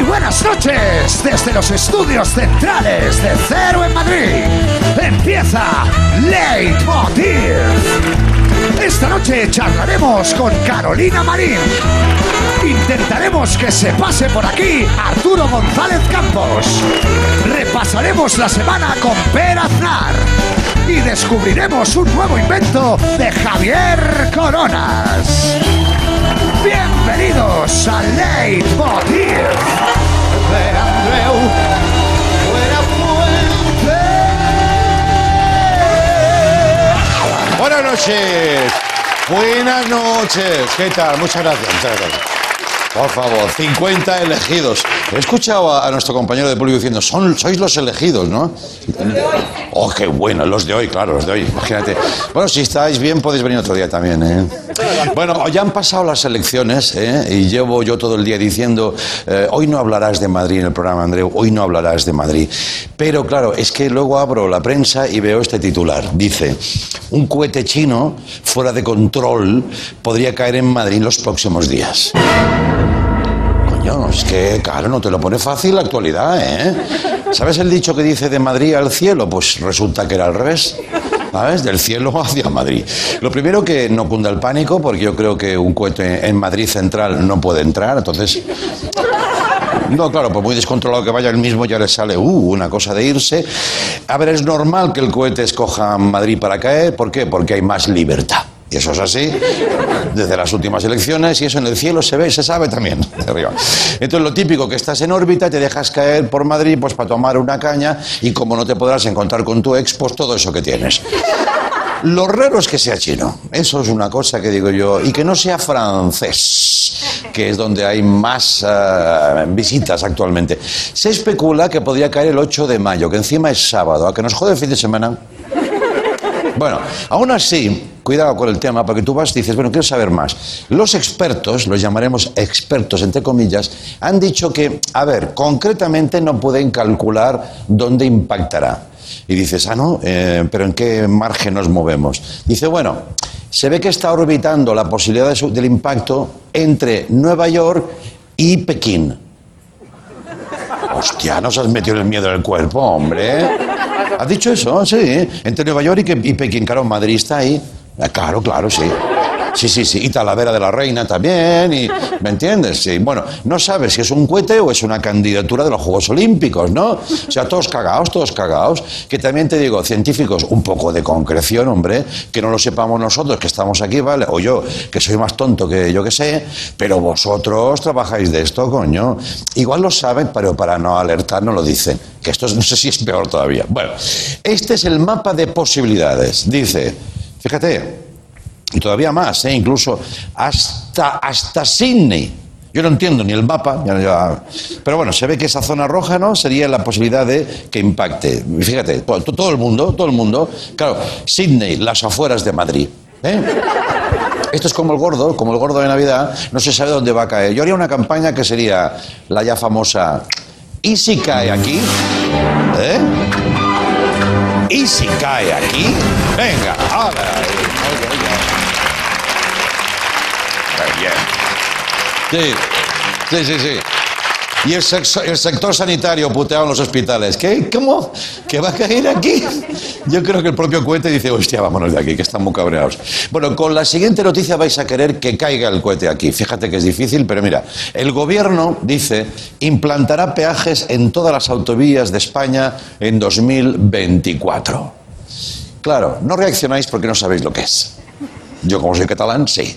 Muy buenas noches desde los estudios centrales de Cero en Madrid. Empieza Leitmotiv. Esta noche charlaremos con Carolina Marín. Intentaremos que se pase por aquí Arturo González Campos. Repasaremos la semana con Per Aznar. Y descubriremos un nuevo invento de Javier Coronas. Bienvenidos a Leitmotiv de. Buenas noches. Buenas noches. ¿Qué tal? Muchas gracias. Muchas gracias. Por favor, 50 elegidos. He escuchado a, nuestro compañero de público diciendo, Son, sois los elegidos, ¿no? Oh, qué bueno, los de hoy, claro, los de hoy, imagínate. Bueno, si estáis bien podéis venir otro día también, ¿eh? Bueno, ya han pasado las elecciones, ¿eh? Y llevo yo todo el día diciendo, eh, hoy no hablarás de Madrid en el programa, Andreu, hoy no hablarás de Madrid. Pero claro, es que luego abro la prensa y veo este titular. Dice, un cohete chino fuera de control podría caer en Madrid los próximos días. Coño, es que, claro, no te lo pone fácil la actualidad, ¿eh? ¿Sabes el dicho que dice de Madrid al cielo? Pues resulta que era al revés. ¿Sabes? Del cielo hacia Madrid. Lo primero que no cunda el pánico, porque yo creo que un cohete en Madrid central no puede entrar, entonces no, claro, por muy descontrolado que vaya el mismo ya le sale uh, una cosa de irse. A ver, es normal que el cohete escoja Madrid para caer. ¿Por qué? Porque hay más libertad. Y eso es así desde las últimas elecciones y eso en el cielo se ve y se sabe también. Entonces lo típico que estás en órbita, te dejas caer por Madrid pues para tomar una caña y como no te podrás encontrar con tu ex, pues todo eso que tienes. Lo raro es que sea chino. Eso es una cosa que digo yo. Y que no sea francés, que es donde hay más eh, visitas actualmente. Se especula que podría caer el 8 de mayo, que encima es sábado. ¿A que nos jode el fin de semana? Bueno, aún así, cuidado con el tema, porque tú vas y dices, bueno, quiero saber más. Los expertos, los llamaremos expertos entre comillas, han dicho que, a ver, concretamente no pueden calcular dónde impactará. Y dices, ah, no, eh, pero ¿en qué margen nos movemos? Dice, bueno, se ve que está orbitando la posibilidad del impacto entre Nueva York y Pekín. Hostia, nos has metido el miedo en el cuerpo, hombre. ¿Has dicho eso? Sí. Entre Nueva York y, y Pekín, claro, Madrid está ahí. Ah, Claro, claro, sí. Sí, sí, sí. Y Talavera de la Reina también. Y, ¿Me entiendes? Sí. Bueno, no sabes si es un cohete o es una candidatura de los Juegos Olímpicos, ¿no? O sea, todos cagados, todos cagados. Que también te digo, científicos, un poco de concreción, hombre. Que no lo sepamos nosotros, que estamos aquí, ¿vale? O yo, que soy más tonto que yo que sé. Pero vosotros trabajáis de esto, coño. Igual lo saben, pero para no alertar no lo dicen. Que esto es- no sé si es peor todavía. Bueno, este es el mapa de posibilidades. Dice, fíjate, y todavía más, ¿eh? incluso hasta, hasta Sydney. Yo no entiendo ni el mapa, pero bueno, se ve que esa zona roja no sería la posibilidad de que impacte. Fíjate, to- to- todo el mundo, todo el mundo, claro, Sydney, las afueras de Madrid. ¿eh? Esto es como el gordo, como el gordo de Navidad, no se sabe dónde va a caer. Yo haría una campaña que sería la ya famosa ¿Y si cae aquí? ¿Eh? ¿Y si cae aquí? Venga, ahora. Bien. Sí, sí, sí, sí. Y el, el sector sanitario puteado en los hospitales. ¿Qué? ¿Cómo? ¿Que va a caer aquí? Yo creo que el propio cohete dice, hostia, vámonos de aquí, que están muy cabreados. Bueno, con la siguiente noticia vais a querer que caiga el cohete aquí. Fíjate que es difícil, pero mira, el gobierno dice, implantará peajes en todas las autovías de España en 2024. Claro, no reaccionáis porque no sabéis lo que es. Yo como soy catalán, sí.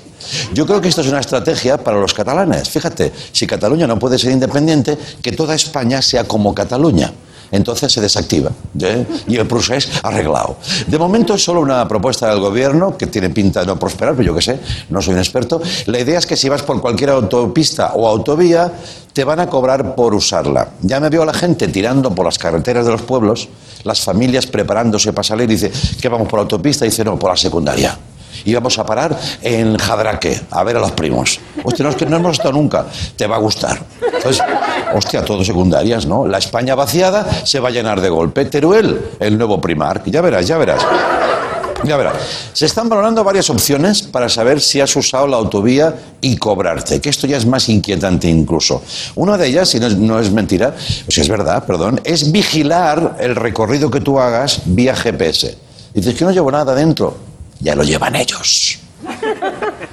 Yo creo que esto es una estrategia para los catalanes. Fíjate, si Cataluña no puede ser independiente, que toda España sea como Cataluña. Entonces se desactiva ¿eh? y el procés arreglado. De momento es solo una propuesta del gobierno que tiene pinta de no prosperar, pero yo qué sé, no soy un experto. La idea es que si vas por cualquier autopista o autovía, te van a cobrar por usarla. Ya me veo a la gente tirando por las carreteras de los pueblos, las familias preparándose para salir y dice, ¿qué vamos por autopista? Y dice, no, por la secundaria. Y vamos a parar en Jadraque a ver a los primos. Hostia, no es que no hemos estado nunca. Te va a gustar. Entonces, hostia, todo secundarias, ¿no? La España vaciada se va a llenar de golpe. Teruel, el nuevo Primark. Ya verás, ya verás. Ya verá, se están valorando varias opciones para saber si has usado la autovía y cobrarte, que esto ya es más inquietante incluso. Una de ellas, si no no es mentira, o si es verdad, perdón, es vigilar el recorrido que tú hagas vía GPS. Dices que no llevo nada dentro, ya lo llevan ellos.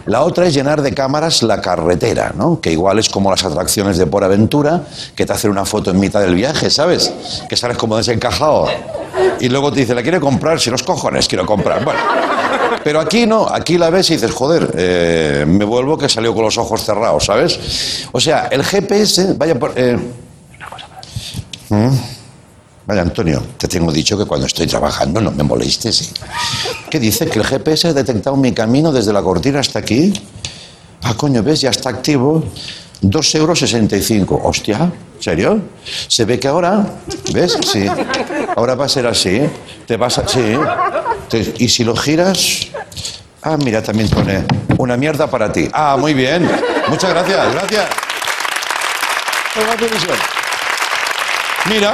La otra es llenar de cámaras la carretera, ¿no? Que igual es como las atracciones de Por Aventura, que te hacen una foto en mitad del viaje, ¿sabes? Que sales como desencajado. Y luego te dice, ¿la quiere comprar? Si los cojones quiero comprar. Bueno. Pero aquí no, aquí la ves y dices, joder, eh, me vuelvo que salió con los ojos cerrados, ¿sabes? O sea, el GPS, vaya por... eh, ¿Mm? Antonio, te tengo dicho que cuando estoy trabajando no me molestes. ¿sí? ¿Qué dice? ¿Que el GPS ha detectado mi camino desde la cortina hasta aquí? Ah, coño, ¿ves? Ya está activo. 2,65 euros. Hostia, ¿serio? Se ve que ahora, ¿ves? Sí. Ahora va a ser así. Te vas a... Sí. Te- y si lo giras... Ah, mira, también pone una mierda para ti. Ah, muy bien. Muchas gracias, gracias. Pues. Mira,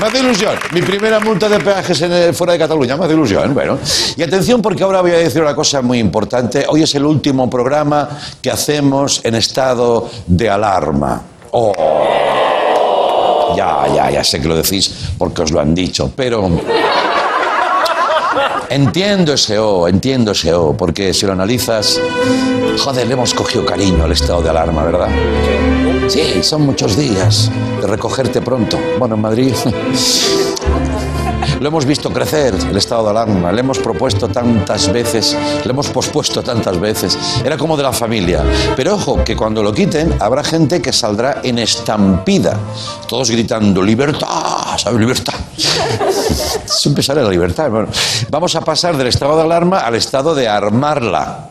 me hace ilusión. Mi primera multa de peajes fuera de Cataluña me hace ilusión. Bueno, y atención porque ahora voy a decir una cosa muy importante. Hoy es el último programa que hacemos en estado de alarma. Oh. Ya, ya, ya sé que lo decís porque os lo han dicho, pero entiendo ese O, entiendo ese O, porque si lo analizas, joder, le hemos cogido cariño al estado de alarma, ¿verdad? Sí, son muchos días de recogerte pronto. Bueno, en Madrid lo hemos visto crecer, el estado de alarma. Le hemos propuesto tantas veces, le hemos pospuesto tantas veces. Era como de la familia. Pero ojo, que cuando lo quiten, habrá gente que saldrá en estampida. Todos gritando, libertad, ¿sabes? Libertad. Siempre sale la libertad. Bueno, vamos a pasar del estado de alarma al estado de armarla.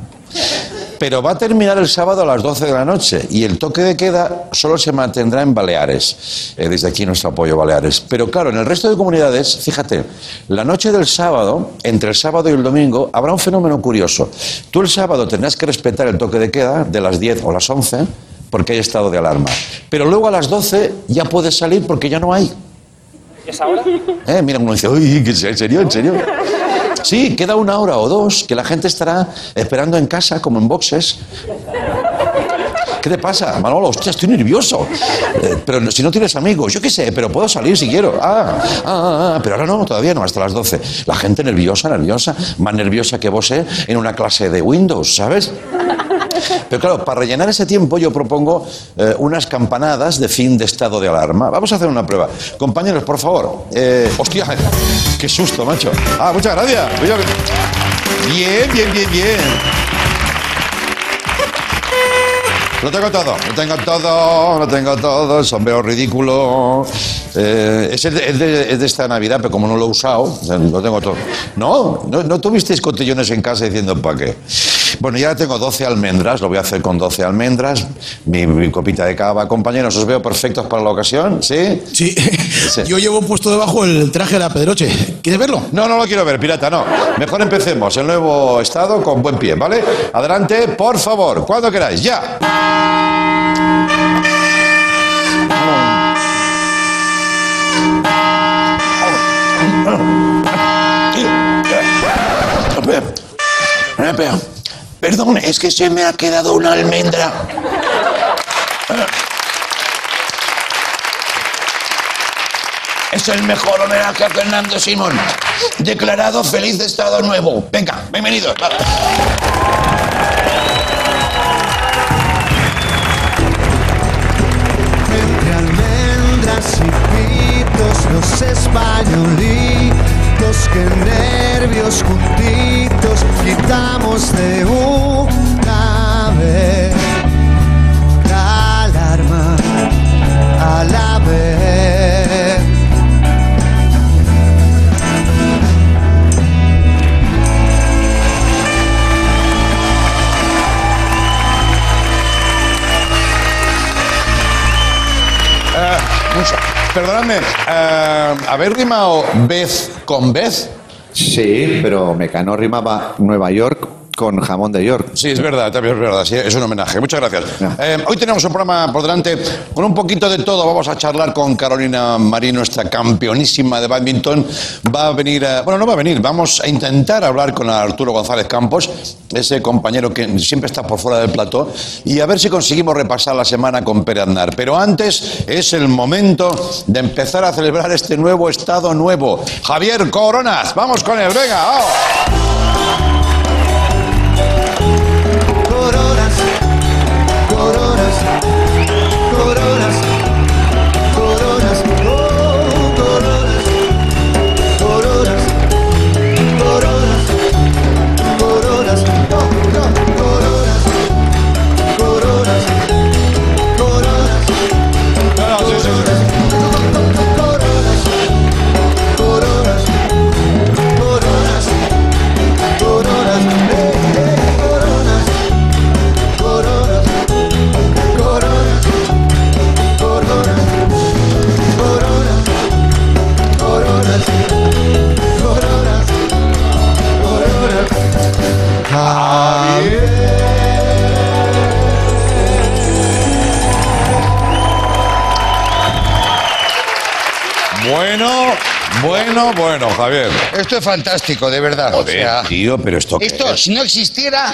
Pero va a terminar el sábado a las 12 de la noche y el toque de queda solo se mantendrá en Baleares. Eh, desde aquí nuestro apoyo, Baleares. Pero claro, en el resto de comunidades, fíjate, la noche del sábado, entre el sábado y el domingo, habrá un fenómeno curioso. Tú el sábado tendrás que respetar el toque de queda de las 10 o las 11 porque hay estado de alarma. Pero luego a las 12 ya puedes salir porque ya no hay. ¿Y es ahora? Eh, mira, uno dice, uy, ¿en serio? ¿En serio? Sí, queda una hora o dos que la gente estará esperando en casa, como en boxes. ¿Qué te pasa, Manolo? Hostia, estoy nervioso. Eh, pero si no tienes amigos, yo qué sé, pero puedo salir si quiero. Ah, ah, ah, ah, pero ahora no, todavía no, hasta las 12. La gente nerviosa, nerviosa, más nerviosa que vos eh, en una clase de Windows, ¿sabes? Pero claro, para rellenar ese tiempo yo propongo eh, unas campanadas de fin de estado de alarma. Vamos a hacer una prueba. Compañeros, por favor. Eh, hostia, qué susto, macho. Ah, muchas gracias. Bien, bien, bien, bien. Lo tengo todo, lo tengo todo, lo tengo todo, el sombrero ridículo. Eh, es, de, es esta Navidad, pero como no lo he usado, lo tengo todo. ¿No? ¿No, no tuvisteis cotillones en casa diciendo para qué? Bueno, ya tengo 12 almendras, lo voy a hacer con 12 almendras, mi, mi copita de cava. Compañeros, ¿os veo perfectos para la ocasión? ¿Sí? Sí. Yo llevo puesto debajo el traje de la Pedroche. ¿Quieres verlo? No, no lo quiero ver, pirata, no. Mejor empecemos el nuevo estado con buen pie, ¿vale? Adelante, por favor, cuando queráis, ya. Perdón, es que se me ha quedado una almendra. Es el mejor homenaje a Fernando Simón. Declarado feliz estado nuevo. Venga, bienvenidos. Entre almendras y pitos, los españolitos, que nervios juntitos quitamos de una vez la alarma a la vez. Mucho. Perdonadme, eh, ¿habéis rimado vez con vez? Sí, pero Mecano rimaba Nueva York con jamón de York. Sí, es verdad, también es verdad. sí, es un homenaje. Muchas gracias. Eh, hoy tenemos un programa por delante con un poquito de todo. Vamos a charlar con Carolina Marín, nuestra campeonísima de badminton. Va a venir, a- bueno, no va a venir, vamos a intentar hablar con Arturo González Campos, ese compañero que siempre está por fuera del plató, y a ver si conseguimos repasar la semana con Pere Aznar. Pero antes es el momento de empezar a celebrar este nuevo estado nuevo. Javier Coronas, vamos con él, venga, vamos. Bueno, bueno, bueno, Javier. Esto es fantástico, de verdad. o sea, tío, pero esto esto, es? si no existiera,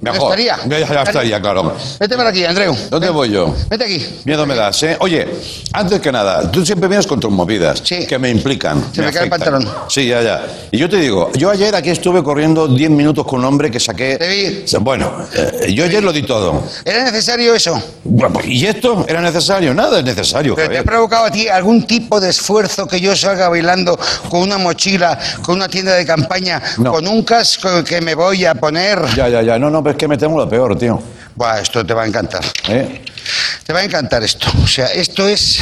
Mejor. estaría. Ya, ya, ya estaría, claro. vete por aquí, Andreu. ¿Dónde Ven. voy yo? Vete aquí. Miedo me das, ¿eh? Oye, antes que nada, tú siempre vienes con tus movidas Sí. que me implican. Se me cae el pantalón. Sí, ya, ya. Y yo te digo, yo ayer aquí estuve corriendo 10 minutos con un hombre que saqué. Te vi. Bueno, eh, yo ayer lo di todo. ¿Era necesario eso? Bueno, ¿Y esto era necesario? Nada es necesario, ¿Pero te ha provocado a ti algún tipo de esfuerzo que yo salga bailando con una mochila, con una tienda de campaña, No. con un casco que me voy a poner? Ya, ya, ya. No, no, pero es que me temo lo peor, tío. Buah, esto te va a encantar. ¿Eh? Te va a encantar esto. O sea, esto es...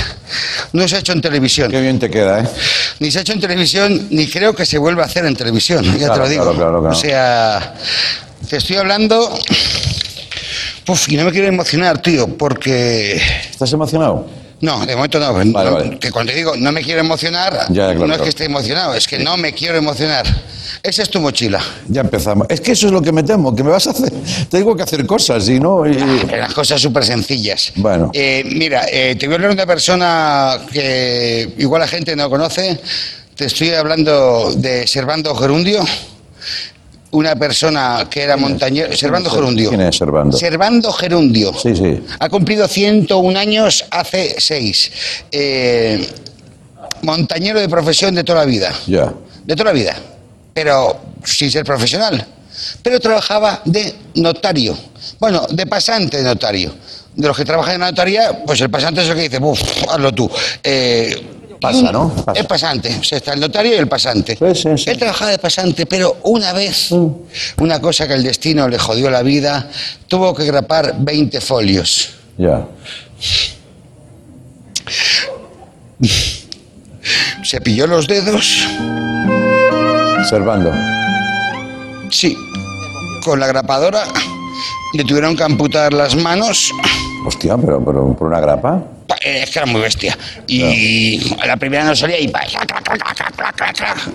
No se ha hecho en televisión. Qué bien te queda, ¿eh? Ni se ha hecho en televisión, ni creo que se vuelva a hacer en televisión, ya te Claro, lo digo. claro, claro, claro. O sea, te estoy hablando. Uf, y no me quiero emocionar, tío, porque. ¿Estás emocionado? No, de momento no. Vale, No, vale. Que cuando te digo no me quiero emocionar, Ya, claro, no es que esté emocionado, es que no me quiero emocionar. Esa es tu mochila. Ya empezamos. Es que eso es lo que me temo, que me vas a hacer. Tengo que hacer cosas y no. y- Las cosas súper sencillas. Bueno. Eh, mira, eh, te voy a hablar de una persona que igual la gente no conoce. Te estoy hablando de Servando Gerundio. Una persona que era montañero. Servando Gerundio. ¿Quién es Servando? Servando Gerundio. Sí, sí. Ha cumplido 101 años hace 6. montañero de profesión de toda la vida. Ya. De toda la vida. Pero sin ser profesional. Pero trabajaba de notario. Bueno, de pasante de notario. De los que trabajan en la notaría, pues el pasante es el que dice, "Buf, hazlo tú. Eh, Pasa, ¿no? Pasa. Es pasante. O sea, está el notario y el pasante. Sí, sí, sí. Él trabajaba de pasante, pero una vez, una cosa que el destino le jodió la vida, tuvo que grapar 20 folios. Ya. Se pilló los dedos, Servando. sí, con la grapadora, le tuvieron que amputar las manos. Hostia, pero, pero por una grapa. Pa- eh, Es que era muy bestia. Y a la primera no salía y,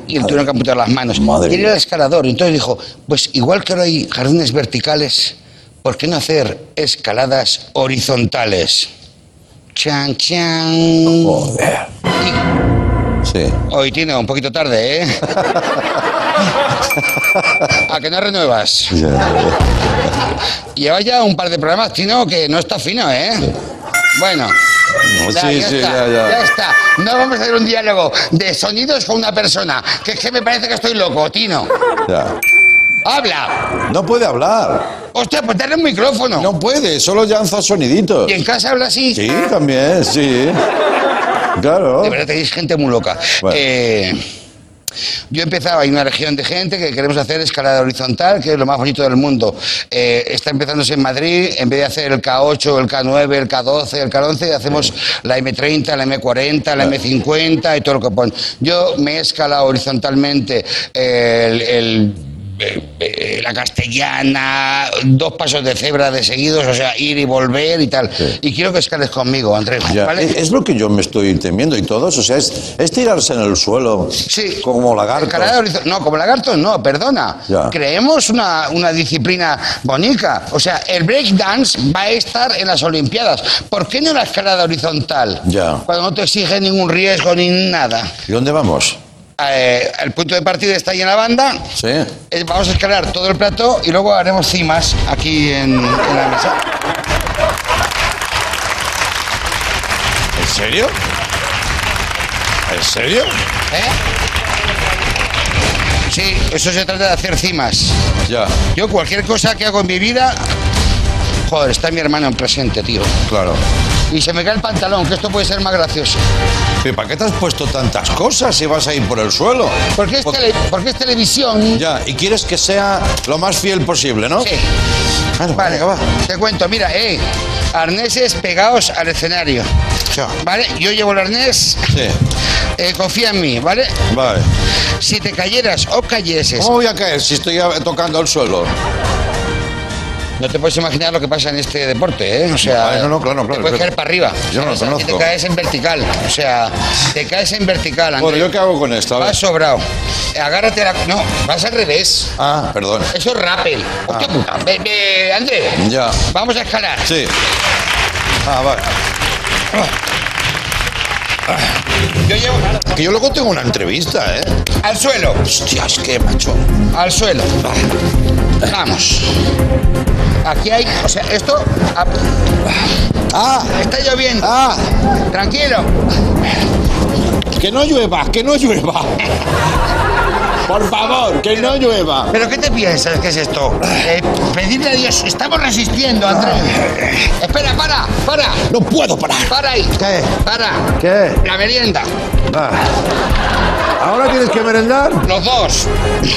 y le tuvieron que amputar las manos. Madre y él era escalador. Entonces dijo, pues igual que ahora hay jardines verticales, ¿por qué no hacer escaladas horizontales? Chan, chan. Joder. Y Sí. hoy tiene un poquito tarde, ¿eh? ¿A que no renuevas? Lleva ya un par de programas, Tino, que no está fino, ¿eh? Bueno. No, Ya, sí, ya sí, está, ya, ya. está. No vamos a hacer un diálogo de sonidos con una persona. Que es que me parece que estoy loco, Tino. Ya. ¡Habla! No puede hablar. Hostia, pues dale un micrófono. No puede, solo lanza soniditos. ¿Y en casa habla así? Sí, también, sí. Claro. De verdad tenéis gente muy loca. Bueno. Eh, yo empezaba, hay una región de gente que queremos hacer escalada horizontal, que es lo más bonito del mundo. Eh, está empezándose en Madrid, en vez de hacer el K8, el K9, el K12, el K11, hacemos la M30, la M40, la M50 y todo lo que ponen. Yo me he escalado horizontalmente el, el la castellana, dos pasos de cebra de seguidos, o sea, ir y volver y tal. Y quiero que escales conmigo, Andrés, Ya, ¿vale? Es, lo que yo me estoy temiendo y todos. O sea, es, es tirarse en el suelo. Sí. Como lagarto. No, como lagarto no, perdona. Ya. Creemos una, una disciplina bonita. O sea, el breakdance va a estar en las Olimpiadas. ¿Por qué no la escalada horizontal? Ya. Cuando no te exige ningún riesgo ni nada. ¿Y dónde vamos? Eh, el punto de partida está ahí en la banda. Sí. Eh, Vamos a escalar todo el plato y luego haremos cimas aquí en, en la mesa. ¿En serio? ¿En serio? ¿Eh? Sí, eso se trata de hacer cimas. Ya, Yo cualquier cosa que hago en mi vida... Joder, está mi hermano en presente, tío. claro. Y se me cae el pantalón, que esto puede ser más gracioso. ¿Pero para qué te has puesto tantas cosas si vas a ir por el suelo? Porque es, Por- tele- porque es televisión. Ya, y quieres que sea lo más fiel posible, ¿no? Sí. Vale, venga, va. te cuento, mira, eh, arneses pegados al escenario. Ya. ¿Vale? Yo llevo el arnés, Sí, eh, confía en mí, ¿vale? vale. Si te cayeras o cayeses, ¿Cómo voy a caer si estoy tocando el suelo? No te puedes imaginar lo que pasa en este deporte, ¿eh? O sea, Vale, no, no, claro, claro, te puedes caer para arriba. Yo no lo. Aquí te conozco. caes en vertical, o sea, te caes en vertical, Bueno, Andrés. ¿yo qué hago con esto? A ver. Vas sobrado. Agárrate la... No, vas al revés. Ah, perdón. Eso es rappel. Hostia puta. Ve, ve, Andrés. Ya. Vamos a escalar. Sí. Ah, vale. Yo llevo Que yo luego tengo una entrevista, ¿eh? al suelo. Hostia, es que, macho. Al suelo. Vamos. Aquí hay, o sea, esto Ah, está lloviendo. ah, Tranquilo. que no llueva, que no llueva. Por favor, que no llueva. ¿Pero qué te piensas que es esto? Eh, pedirle a Dios. Estamos resistiendo, Andrés. Espera, para, para. No puedo parar. Para ahí. ¿Qué? Para. ¿Qué? La merienda. Ah. ¿Ahora tienes que merendar? Los dos.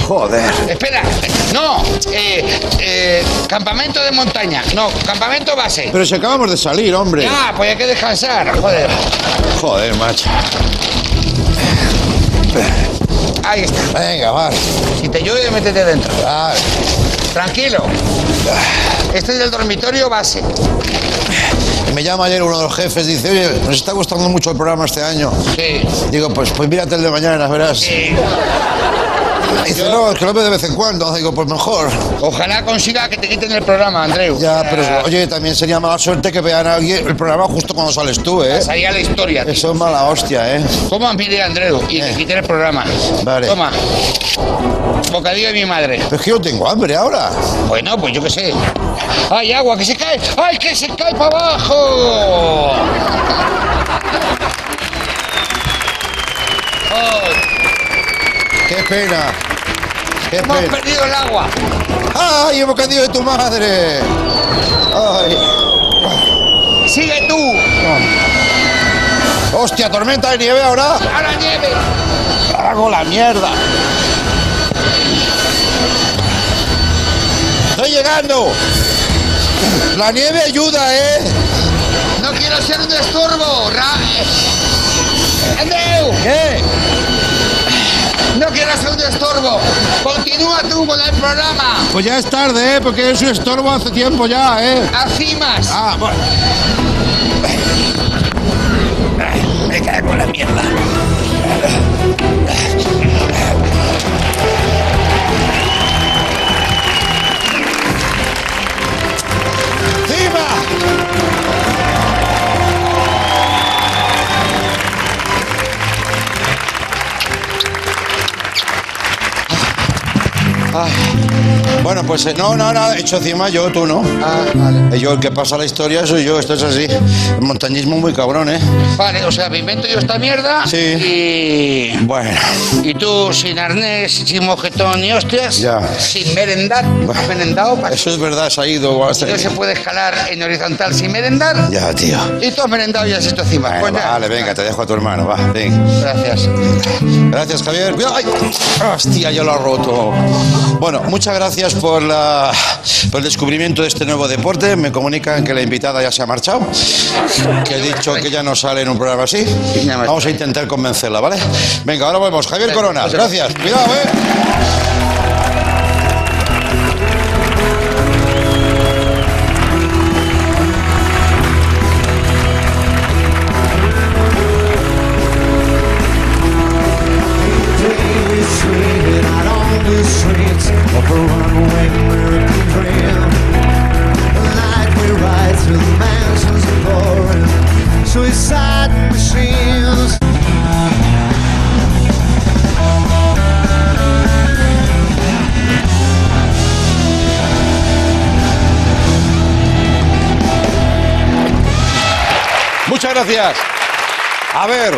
Joder. Espera. No. Eh, eh, campamento de montaña. No, campamento base. Pero si acabamos de salir, hombre. Ya, pues hay que descansar. Joder. Joder, macho. Ahí está. Venga, va. Si te llueve, métete dentro. Vale. Tranquilo. Este es el dormitorio base. Me llama ayer uno de los jefes, dice, oye, nos está gustando mucho el programa este año. Sí. Digo, pues, pues mírate el de mañana, verás. Sí. Dice, no, es que lo veo de vez en cuando. Digo, pues mejor. Ojalá consiga que te quiten el programa, Andreu. Ya, pero oye, también sería mala suerte que vean a alguien el programa justo cuando sales tú, ¿eh? Pasaría la historia. tío. Eso es mala hostia, ¿eh? Toma, pide Andreu y que Eh. quiten el programa. Vale. Toma. Bocadillo de mi madre. Pero es que yo tengo hambre ahora. Bueno, pues yo qué sé. ¡Ay, agua, que se cae! ¡Ay, que se cae para abajo! ¡Ay, Qué pena. Qué hemos pena. perdido el agua! ¡Ay, el bocadillo de tu madre! ¡Ay! ¡Sigue tú! ¡Hostia, tormenta de nieve ahora! ¡A la nieve! ¡Hago la mierda! ¡Estoy llegando! La nieve ayuda, ¿eh? ¡No quiero ser un estorbo! Ra- ¡Andreu! ¿Qué? ¡No quiero ser un estorbo! ¡Continúa tú con el programa! Pues ya es tarde, ¿eh? Porque es un estorbo hace tiempo ya, ¿eh? ¡Acimas! Ah, bueno. Me cago en la mierda. Ay. Bueno, pues eh, no, no, no, he hecho cima yo, tú no. Ah, vale. Eh, Yo el que pasa la historia soy yo, esto es así. El montañismo muy cabrón, ¿eh? Vale, o sea, me invento yo esta mierda Sí. y... Bueno, Y tú sin arnés, sin mojetón ni hostias, Ya. sin merendar, ¿has merendado? Eso es verdad, se ha ido. No se puede escalar en horizontal sin merendar. Ya, tío. Y tú has merendado y has hecho encima. Bueno, Pues ya. vale, venga, te dejo a tu hermano, va, venga. Gracias. Gracias, Javier. Ay. Hostia, ya lo ha roto. Bueno, muchas gracias por, la, por el descubrimiento de este nuevo deporte. Me comunican que la invitada ya se ha marchado. Que he dicho que ya no sale en un programa así. Vamos a intentar convencerla, ¿vale? Venga, ahora volvemos. Javier Corona, gracias. Cuidado, ¿eh? Gracias. A ver,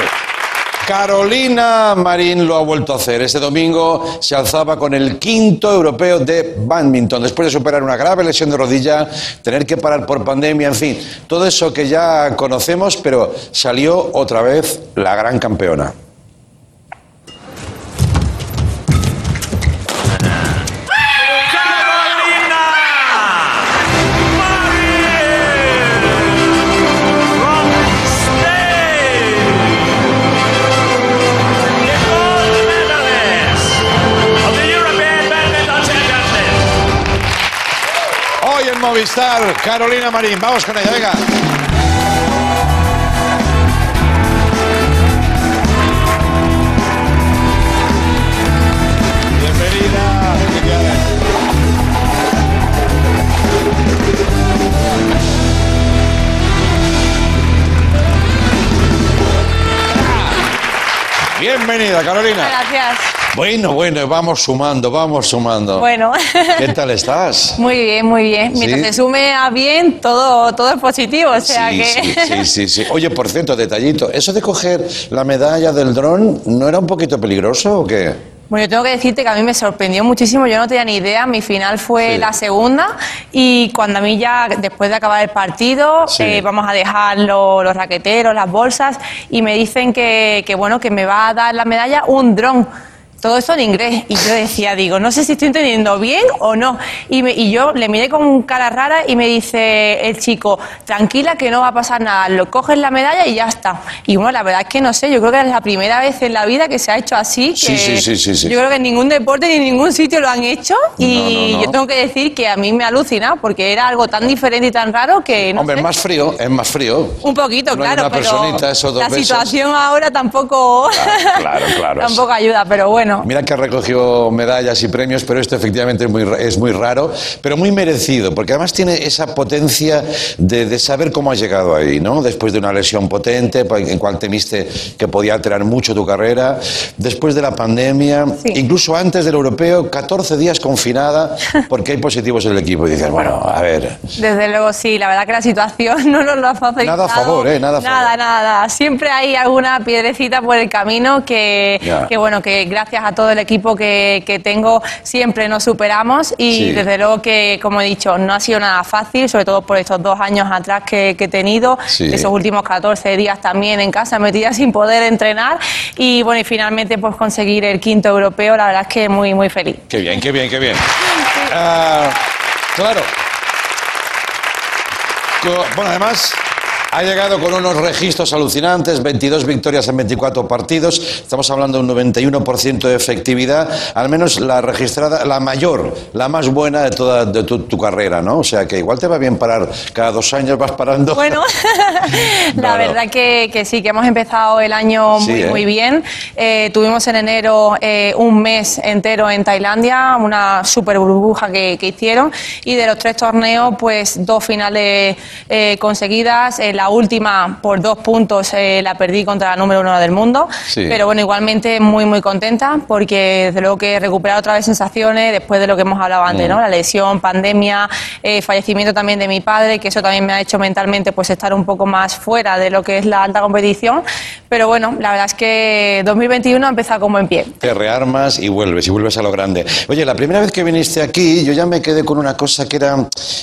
Carolina Marín lo ha vuelto a hacer. Este domingo se alzaba con el quinto europeo de badminton, después de superar una grave lesión de rodilla, tener que parar por pandemia, en fin, todo eso que ya conocemos, pero salió otra vez la gran campeona. Movistar, Carolina Marín, vamos con ella, venga. Bienvenida. Carolina. Gracias. Bueno, bueno, vamos sumando, vamos sumando. Bueno. ¿Qué tal estás? Muy bien, muy bien. Mientras ¿Sí? te sume a bien, todo, todo es positivo. O sea sí, que. sí, sí. Oye, por cierto, detallito, ¿eso de coger la medalla del dron no era un poquito peligroso o qué? Bueno, yo tengo que decirte que a mí me sorprendió muchísimo, yo no tenía ni idea, mi final fue Sí. la segunda y cuando a mí ya, después de acabar el partido, Sí. eh, vamos a dejar lo- los raqueteros, las bolsas y me dicen que, que, bueno, que me va a dar la medalla un dron. Todo esto en inglés. Y yo decía, digo, no sé si estoy entendiendo bien o no. Y, me- y yo le miré con cara rara y me dice el chico, tranquila que no va a pasar nada, lo coges la medalla y ya está. Y bueno, la verdad es que no sé, yo creo que es la primera vez en la vida que se ha hecho así. Sí, que sí, sí, sí, sí. Yo creo que en ningún deporte ni en ningún sitio lo han hecho. Y No, no, no. yo tengo que decir que a mí me ha alucinado porque era algo tan diferente y tan raro que no Hombre, sé. es más frío, es más frío. Un poquito, claro, una pero personita, esos dos la situación ahora tampoco, Claro, claro. tampoco ayuda, pero bueno. Mira que ha recogido medallas y premios, pero esto efectivamente es muy, ra- es muy raro, pero muy merecido, porque además tiene esa potencia de, de saber cómo has llegado ahí, ¿no? Después de una lesión potente, pa- en cual temiste que podía alterar mucho tu carrera, después de la pandemia, Sí. incluso antes del europeo, 14 días confinada, porque hay positivos en el equipo. Y dices, bueno, a ver, Desde luego sí, la verdad que la situación no nos lo ha facilitado. Nada a favor, ¿eh? Nada a favor. Nada, nada. Siempre hay alguna piedrecita por el camino que, que bueno, que gracias a todo el equipo que, que tengo siempre nos superamos y Sí. desde luego que, como he dicho, no ha sido nada fácil, sobre todo por estos dos años atrás que, que he tenido, Sí. esos últimos 14 días también en casa metida sin poder entrenar y bueno, y finalmente pues conseguir el quinto europeo, la verdad es que muy, muy feliz. qué bien, qué bien, qué bien. Ah, claro. Bueno, además, ha llegado con unos registros alucinantes, 22 victorias en 24 partidos, estamos hablando de un 91% de efectividad, al menos la registrada, la mayor, la más buena de toda de tu, tu carrera, ¿no? O sea que igual te va bien parar, cada dos años vas parando. Bueno, la Claro. verdad que, que sí, que hemos empezado el año Sí, ¿eh? muy bien. Eh, tuvimos en enero eh, un mes entero en Tailandia, una super burbuja que, que hicieron, y de los tres torneos, pues dos finales conseguidas. La última, por dos puntos, eh, la perdí contra la número uno del mundo, Sí. pero bueno, igualmente muy, muy contenta, porque desde luego que he recuperado otra vez sensaciones después de lo que hemos hablado antes, Mm. ¿no? La lesión, pandemia, eh, fallecimiento también de mi padre, que eso también me ha hecho mentalmente pues estar un poco más fuera de lo que es la alta competición. Pero bueno, la verdad es que 2021 ha empezado como en pie. Te rearmas y vuelves, y vuelves a lo grande. Oye, la primera vez que viniste aquí, yo ya me quedé con una cosa que era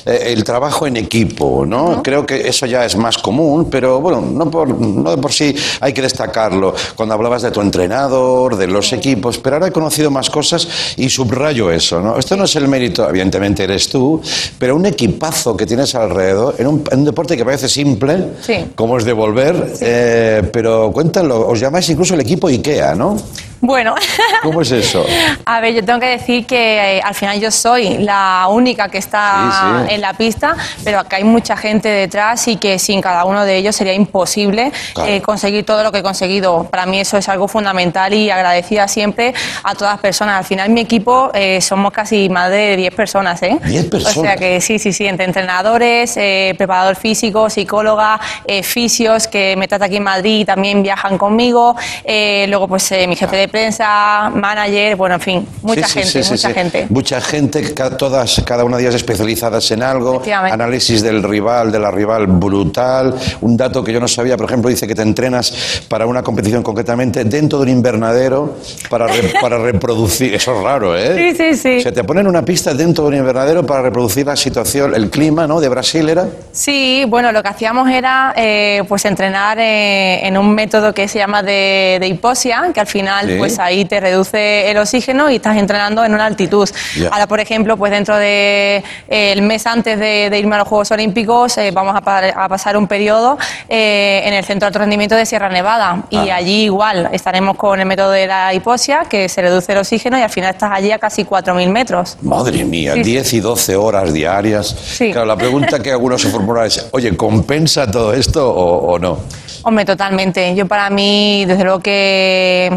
eh, el trabajo en equipo, ¿no? Creo que eso ya es más común, pero bueno, no, por, no de por sí hay que destacarlo. Cuando hablabas de tu entrenador, de los equipos, pero ahora he conocido más cosas y subrayo eso, ¿no? Esto no es el mérito, evidentemente eres tú, pero un equipazo que tienes alrededor, en un, en un deporte que parece simple, Sí. como es devolver, eh, pero cuéntalo, os llamáis incluso el equipo IKEA, ¿no? Bueno. ¿Cómo es eso? A ver, yo tengo que decir que eh, al final yo soy la única que está Sí, sí. en la pista, pero acá hay mucha gente detrás y que sin cada uno de ellos sería imposible Claro. eh, conseguir todo lo que he conseguido. Para mí eso es algo fundamental y agradecida siempre a todas las personas. Al final mi equipo eh, somos casi más de 10 personas, ¿eh? 10 personas. O sea que sí, sí, sí, entre entrenadores, eh, preparador físico, psicóloga, eh, fisios que me trata aquí en Madrid y también viajan conmigo. Eh, luego, pues eh, mi jefe de prensa, manager, bueno, en fin, mucha Sí, gente, sí, sí, mucha gente. Mucha gente, todas, cada una de ellas especializadas en algo. Análisis del rival, de la rival brutal. Un dato que yo no sabía, por ejemplo, dice que te entrenas para una competición concretamente dentro de un invernadero para, re- para reproducir. Eso es raro, ¿eh? Sí, sí, sí. Se te ponen una pista dentro de un invernadero para reproducir la situación, el clima, ¿no? De Brasil era. Sí, bueno, lo que hacíamos era eh, pues entrenar eh, en un método que se llama de, de hipoxia, que al final Sí. pues ahí te reduce el oxígeno y estás entrenando en una altitud. Ahora, por ejemplo, pues dentro de eh, el mes antes de, de irme a los Juegos Olímpicos eh, vamos a, pa- a pasar un periodo eh, en el Centro de Alto Rendimiento de Sierra Nevada y Ah. allí igual estaremos con el método de la hipoxia, que se reduce el oxígeno y al final estás allí a casi 4.000 metros. Madre mía, Sí, sí. 10 y 12 horas diarias. Claro, la pregunta que algunos se formulan es, oye, ¿compensa todo esto o, o no? Hombre, totalmente. Yo para mí, desde luego que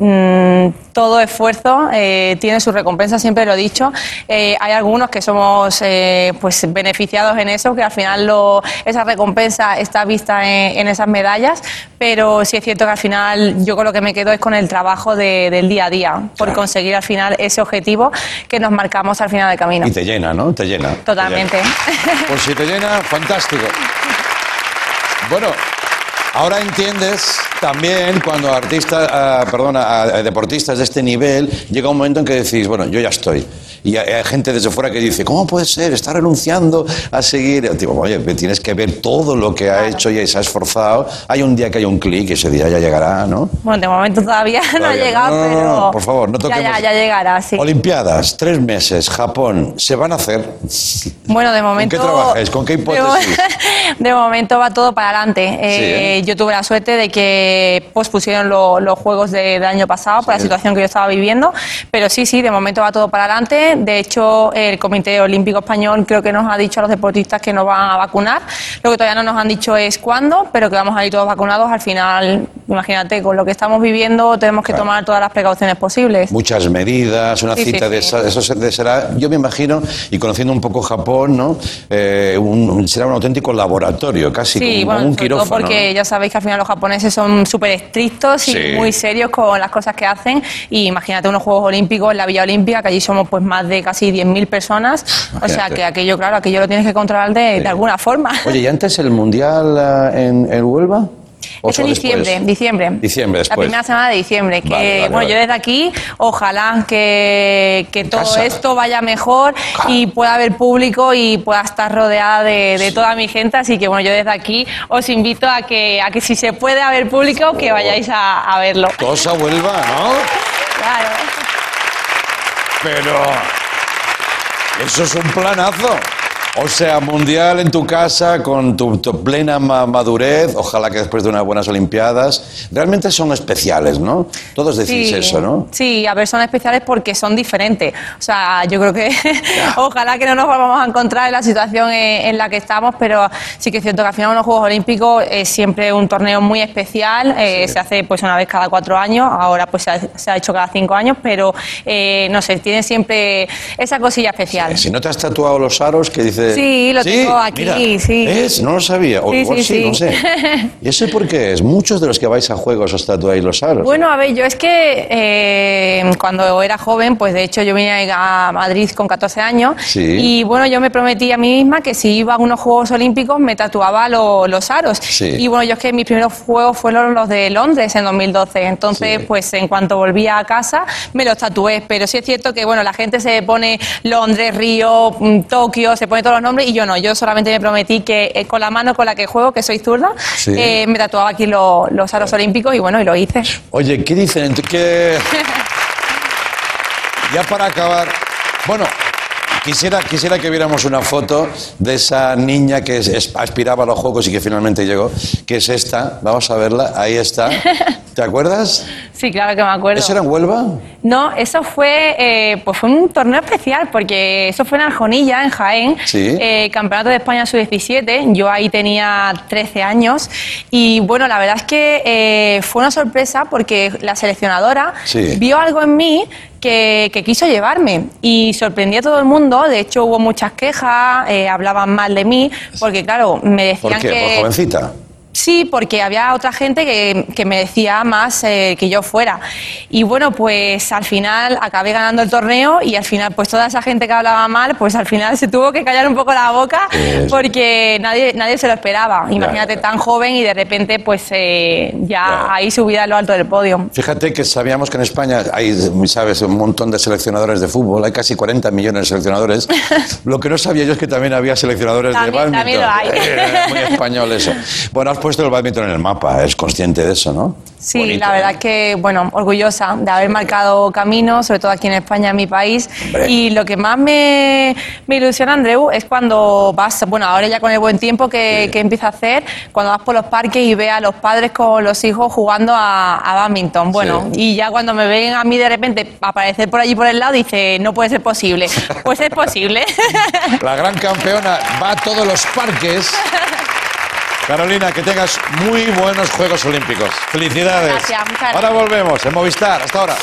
mm, todo esfuerzo eh, tiene su recompensa, siempre lo he dicho. Eh, hay algunos que somos eh, pues beneficiados en eso, que al final lo- esa recompensa está vista en, en esas medallas, pero sí es cierto que al final yo con lo que me quedo es con el trabajo de- del día a día, por Claro. conseguir al final ese objetivo que nos marcamos al final del camino. Y te llena, ¿no? Te llena. te Totalmente. llena. Pues si te llena, fantástico. Bueno, ahora entiendes también cuando artistas, ah, perdona, a- a deportistas de este nivel, llega un momento en que decís, bueno, yo ya estoy. Y hay, hay gente desde fuera que dice, ¿cómo puede ser? Está renunciando a seguir. Digo, oye, tienes que ver todo lo que ha hecho y se ha esforzado. Hay un día que hay un clic, ese día ya llegará, ¿no? Bueno, de momento todavía, no ha Todavía no. llegado, No, no, no, pero no, por favor, no ya, toquemos. ya, ya llegará, sí. Olimpiadas, tres meses, Japón, ¿se van a hacer? Bueno, de momento. qué trabajáis? ¿Con qué de hipótesis? De, momento va todo para adelante. Eh, ¿eh? Yo tuve la suerte de que pospusieron lo- los juegos de- del año pasado por la Sí. situación que yo estaba viviendo. Pero sí, sí, de momento va todo para adelante. De hecho, el Comité Olímpico Español creo que nos ha dicho a los deportistas que nos van a vacunar. Lo que todavía no nos han dicho es cuándo, pero que vamos a ir todos vacunados. Al final, imagínate, con lo que estamos viviendo, tenemos que Claro. tomar todas las precauciones posibles. Muchas medidas, una Sí, sí, cita de sí. esa- eso se- será, yo me imagino, y conociendo un poco Japón, ¿no? Eh, un- será un auténtico laboratorio, casi Sí, como bueno, un quirófano. porque ya sabéis que al final los japoneses son súper estrictos y Sí. muy serios con las cosas que hacen. Y imagínate unos Juegos Olímpicos en la Villa Olímpica, que allí somos pues más de casi 10.000 personas. O sea que aquello, claro, aquello lo tienes que controlar de, Sí. de alguna forma. Oye, ¿y antes el Mundial eh, en, en Huelva? ¿O Es en diciembre, diciembre. La primera semana de diciembre. Que, Vale, vale, bueno, vale. yo desde aquí, ojalá que, que todo casa. esto vaya mejor y pueda haber público y pueda estar rodeada de, de toda mi gente. Así que, bueno, yo desde aquí os invito a que, a que si se puede haber público, que vayáis a, a verlo. Cosa Huelva, ¿no? Claro. Pero eso es un planazo. O sea, mundial en tu casa con tu, tu plena ma- madurez, ojalá que después de unas buenas Olimpiadas. Realmente son especiales, ¿no? Todos decís eso, ¿no? Sí, a ver, son especiales porque son diferentes. O sea, yo creo que ojalá que no nos volvamos a encontrar en la situación en, en la que estamos, pero sí que es cierto que al final unos Juegos Olímpicos es siempre un torneo muy especial. eh, Se hace pues una vez cada cuatro años, ahora pues se ha, se ha hecho cada cinco años, pero eh, no sé, tiene siempre esa cosilla especial. Si no te has tatuado los aros, que dice... Sí, lo tengo aquí, mira, sí. No lo sabía. O Sí, igual sí, sí, no sé. ¿Y eso por qué es? Muchos de los que vais a juegos os tatuáis los aros. Bueno, a ver, yo es que eh, cuando era joven, pues de hecho yo vine a Madrid con 14 años Sí. y bueno, yo me prometí a mí misma que si iba a unos Juegos Olímpicos me tatuaba lo- los aros. Sí. Y bueno, yo es que mis primeros juegos fueron los de Londres en 2012, entonces pues en cuanto volvía a casa me los tatué, pero sí es cierto que bueno, la gente se pone Londres, Río, mm, Tokio, se pone todos los nombres y yo no, yo solamente me prometí que eh, con la mano con la que juego, que soy zurda, Sí. eh, me tatuaba aquí lo- los aros olímpicos y bueno, y lo hice. Oye, ¿qué dicen? ¿Qué... Ya para acabar, bueno, quisiera, quisiera que viéramos una foto de esa niña que es- es- aspiraba a los Juegos y que finalmente llegó, que es esta. Vamos a verla, ahí está. ¿Te acuerdas? Sí, claro que me acuerdo. ¿Eso era en Huelva? No, eso fue, eh, pues fue un torneo especial porque eso fue en Aljonilla, en Jaén, Sí. eh, Campeonato de España sub-17. Yo ahí tenía 13 años y bueno, la verdad es que eh, fue una sorpresa porque la seleccionadora Sí. vio algo en mí que, que quiso llevarme y sorprendí a todo el mundo. De hecho, hubo muchas quejas, eh, hablaban mal de mí porque claro, me ¿Por decían qué? que ¿Por jovencita? Sí, porque había otra gente que, que me decía más eh, que yo fuera. Y bueno, pues al final acabé ganando el torneo y al final, pues toda esa gente que hablaba mal, pues al final se tuvo que callar un poco la boca porque nadie, nadie se lo esperaba. Imagínate ya. tan joven y de repente, pues eh, ya Ya. ahí subida a lo alto del podio. Fíjate que sabíamos que en España hay, sabes, un montón de seleccionadores de fútbol, hay casi 40 millones de seleccionadores. Lo que no sabía yo es que también había seleccionadores También- de badminton. también lo hay. Eh, muy español eso. Bueno, puesto el badminton en el mapa, es consciente de eso, ¿no? Sí, Bonito, la verdad ¿eh? que, bueno, orgullosa de haber marcado camino, sobre todo aquí en España, en mi país. Hombre. Y lo que más me, me ilusiona, Andreu, es cuando vas, bueno, ahora ya con el buen tiempo que, Sí. que empieza a hacer, cuando vas por los parques y ves a los padres con los hijos jugando a, a badminton. Bueno, Sí. y ya cuando me ven a mí de repente aparecer por allí por el lado, dice, no puede ser posible. Pues es posible. La gran campeona va a todos los parques. Carolina, que tengas muy buenos Juegos Olímpicos. Felicidades. Gracias, muchas Ahora volvemos en Movistar. Hasta ahora.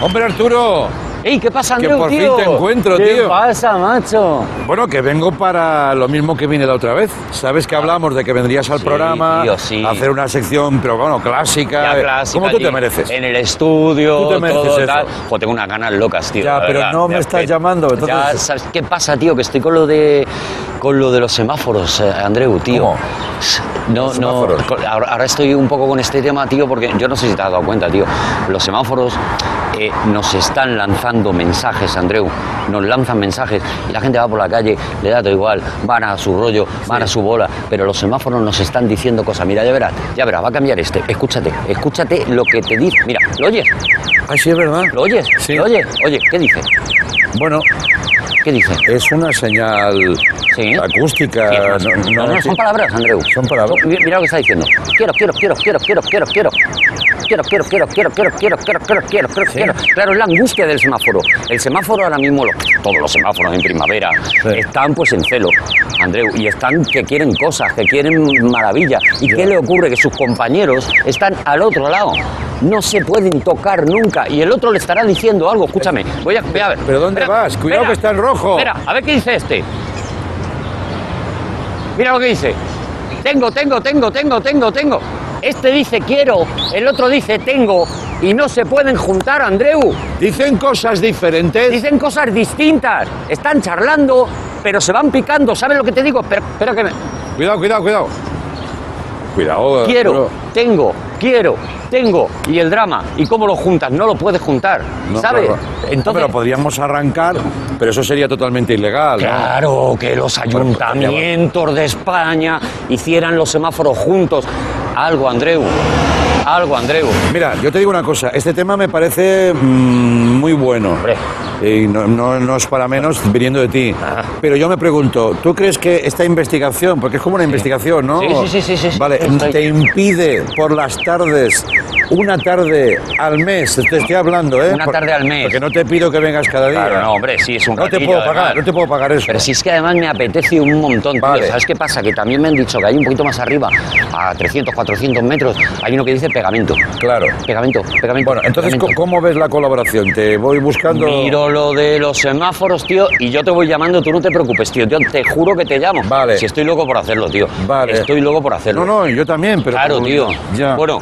Hombre, Arturo. ¡Ey, qué pasa, Que Andreu, por fin te encuentro, ¿Qué tío. pasa, macho? Bueno, que vengo para lo mismo que vine la otra vez. Sabes que hablamos de que vendrías al Sí, programa tío, sí. a hacer una sección, pero bueno, clásica. Ya clásica, como tú te mereces. En el estudio, Tú te mereces todo eso. tal. Jo, tengo unas ganas locas, tío. Ya, pero verdad. no me estás que- llamando, entonces- Ya, ¿sabes qué pasa, tío? Que estoy con lo de con lo de los semáforos, eh, Andreu, tío. ¿Cómo? No, no. Ahora, ahora estoy un poco con este tema, tío, porque yo no sé si te has dado cuenta, tío. Los semáforos eh, nos están lanzando mensajes, Andreu. Nos lanzan mensajes y la gente va por la calle, le da todo igual, van a su rollo, van a su bola, pero los semáforos nos están diciendo cosas. Mira, ya verás, ya verás, va a cambiar este. Escúchate, escúchate lo que te dice. Mira, ¿lo oyes? Ah, sí, es verdad. ¿Lo oyes? Sí. ¿Lo oyes? Oye, ¿qué dice? Bueno, ¿Qué dice? es una señal Sí. acústica. Sí, no, no, son palabras, Andreu. Son palabras. Mi- Mira lo que está diciendo. Quiero, quiero, quiero, quiero, quiero, quiero, quiero. Quiero, quiero, quiero, quiero, quiero, quiero, quiero, quiero, quiero, quiero, quiero. Claro, es la angustia del semáforo. El semáforo ahora mismo, todos los semáforos en primavera, están pues en celo, Andreu, y están que quieren cosas, que quieren maravilla. ¿Y qué le ocurre? Que sus compañeros están al otro lado. No se pueden tocar nunca. Y el otro le estará diciendo algo. Escúchame, voy a, voy a ver. ¿Pero dónde Espera, vas? Cuidado que está en rojo. Espera, a ver qué dice este. Mira lo que dice. Tengo, tengo, tengo, tengo, tengo, tengo. Este dice quiero, el otro dice tengo. Y no se pueden juntar, Andreu. Dicen cosas diferentes. Dicen cosas distintas. Están charlando, pero se van picando. ¿Sabes lo que te digo? Pero, espera que me... Cuidado, cuidado, cuidado. Cuidado. Quiero, Arturo. tengo, quiero, tengo. Y el drama. ¿Y cómo lo juntas? No lo puedes juntar. No, ¿Sabes? claro. Entonces... Pero podríamos arrancar, pero eso sería totalmente ilegal. ¿no? Claro, que los ayuntamientos de España hicieran los semáforos juntos. Algo, Andreu. Algo, Andreu. Mira, yo te digo una cosa, este tema me parece mm, muy bueno. Hombre. Y no, no- no es para menos viniendo de ti. Ah. Pero yo me pregunto, ¿tú crees que esta investigación, porque es como una investigación, ¿no? Sí, sí, sí, sí, sí, sí. Vale, Estoy- te impide por las tardes, una tarde al mes, te estoy hablando, ¿eh? Una tarde al mes. Porque no te pido que vengas cada día. Claro, no, hombre, sí, es un No te puedo pagar, además. no te puedo pagar eso. Pero si es que además me apetece un montón, tío. Vale. ¿Sabes qué pasa? Que también me han dicho que hay un poquito más arriba, a 300, 400 metros, hay uno que dice pegamento. Claro. Pegamento, pegamento. Bueno, entonces, pegamento. ¿cómo ¿cómo ves la colaboración? Te voy buscando... Miro lo de los semáforos, tío, y yo te voy llamando, tú no te preocupes, tío. Yo te juro que te llamo. Vale. Si estoy loco por hacerlo, tío. Vale. Estoy loco por hacerlo. No, no, yo también, pero... Claro, tío. Ya. Bueno,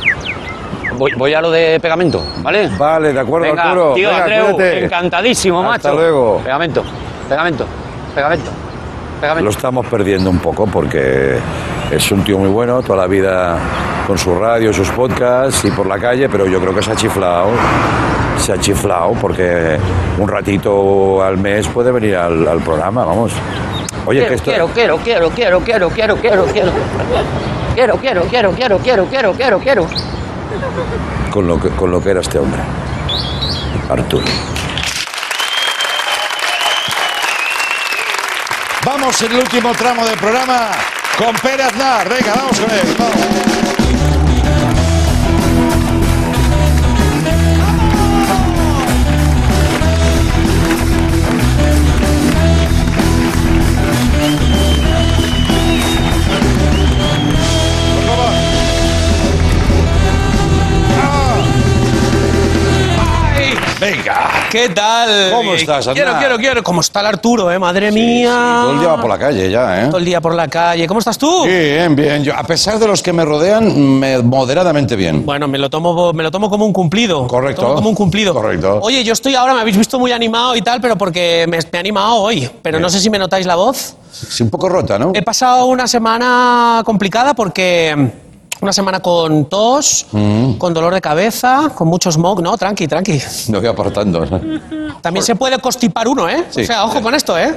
voy, voy a lo de pegamento, ¿vale? Vale, de acuerdo, Venga, Arturo. tío, Venga, Andreu, cuídate. encantadísimo, Hasta macho. luego. Pegamento, pegamento, pegamento, pegamento. Lo estamos perdiendo un poco porque es un tío muy bueno, toda la vida con su radio, sus podcasts y por la calle, pero yo creo que se ha chiflado. Se ha chiflado porque un ratito al mes puede venir al, al programa, vamos. Oye, quiero, que esto... quiero, quiero, quiero, quiero, quiero, quiero, quiero. Quiero, quiero, quiero, quiero, quiero, quiero, quiero, quiero, quiero. Con lo, que, con lo que era este hombre. Arturo. Vamos en el último tramo del programa con Pérez Aznar. Vamos con él. ¿Qué tal? ¿Cómo estás, Aznar? Quiero, quiero, quiero. ¿Cómo está el Arturo, eh? Madre mía. Todo el día va por la calle ya, ¿eh? Todo el día por la calle. ¿Cómo estás tú? Bien, bien. Yo, a pesar de los que me rodean, me- moderadamente bien. Bueno, me lo tomo, me lo tomo como un cumplido. Correcto. Lo tomo como un cumplido. Correcto. Oye, yo estoy ahora, me habéis visto muy animado y tal, pero porque me, me he animado hoy. Pero no sé si me notáis la voz. Sí, un poco rota, ¿no? He pasado una semana complicada porque una semana con tos, Mm. con dolor de cabeza, con mucho smog. No, tranqui, tranqui. Me voy apartando. También se puede constipar uno, ¿eh? Sí. O sea, ojo con esto, ¿eh?